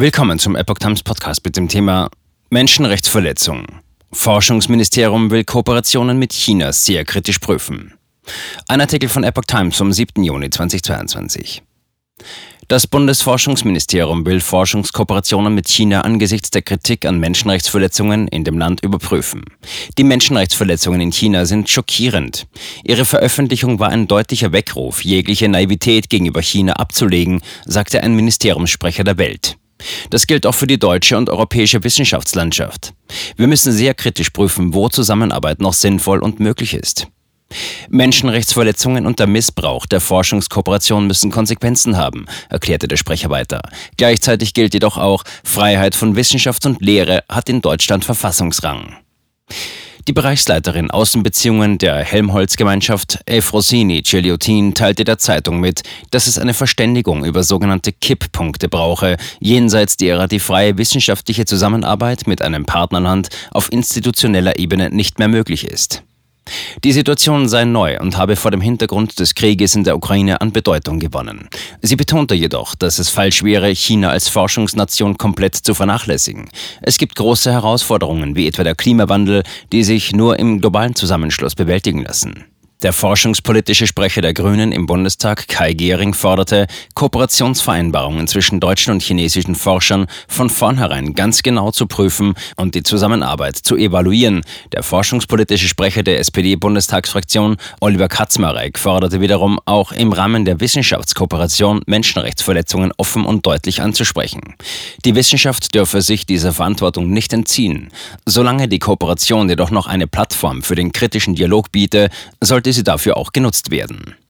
Willkommen zum Epoch Times Podcast mit dem Thema Menschenrechtsverletzung. Forschungsministerium will Kooperationen mit China sehr kritisch prüfen. Ein Artikel von Epoch Times vom 7. Juni 2022. Das Bundesforschungsministerium will Forschungskooperationen mit China angesichts der Kritik an Menschenrechtsverletzungen in dem Land überprüfen. Die Menschenrechtsverletzungen in China sind schockierend. Ihre Veröffentlichung war ein deutlicher Weckruf, jegliche Naivität gegenüber China abzulegen, sagte ein Ministeriumssprecher der Welt. Das gilt auch für die deutsche und europäische Wissenschaftslandschaft. Wir müssen sehr kritisch prüfen, wo Zusammenarbeit noch sinnvoll und möglich ist. Menschenrechtsverletzungen und der Missbrauch der Forschungskooperation müssen Konsequenzen haben, erklärte der Sprecher weiter. Gleichzeitig gilt jedoch auch, Freiheit von Wissenschaft und Lehre hat in Deutschland Verfassungsrang. Die Bereichsleiterin Außenbeziehungen der Helmholtz-Gemeinschaft, Efrosini Celiotin, teilte der Zeitung mit, dass es eine Verständigung über sogenannte Kipppunkte brauche, jenseits derer die freie wissenschaftliche Zusammenarbeit mit einem Partnerland auf institutioneller Ebene nicht mehr möglich ist. Die Situation sei neu und habe vor dem Hintergrund des Krieges in der Ukraine an Bedeutung gewonnen. Sie betonte jedoch, dass es falsch wäre, China als Forschungsnation komplett zu vernachlässigen. Es gibt große Herausforderungen, wie etwa der Klimawandel, die sich nur im globalen Zusammenschluss bewältigen lassen. Der forschungspolitische Sprecher der Grünen im Bundestag, Kai Gehring, forderte, Kooperationsvereinbarungen zwischen deutschen und chinesischen Forschern von vornherein ganz genau zu prüfen und die Zusammenarbeit zu evaluieren. Der forschungspolitische Sprecher der SPD-Bundestagsfraktion, Oliver Katzmarek, forderte wiederum, auch im Rahmen der Wissenschaftskooperation Menschenrechtsverletzungen offen und deutlich anzusprechen. Die Wissenschaft dürfe sich dieser Verantwortung nicht entziehen. Solange die Kooperation jedoch noch eine Plattform für den kritischen Dialog biete, sollte sie dafür auch genutzt werden.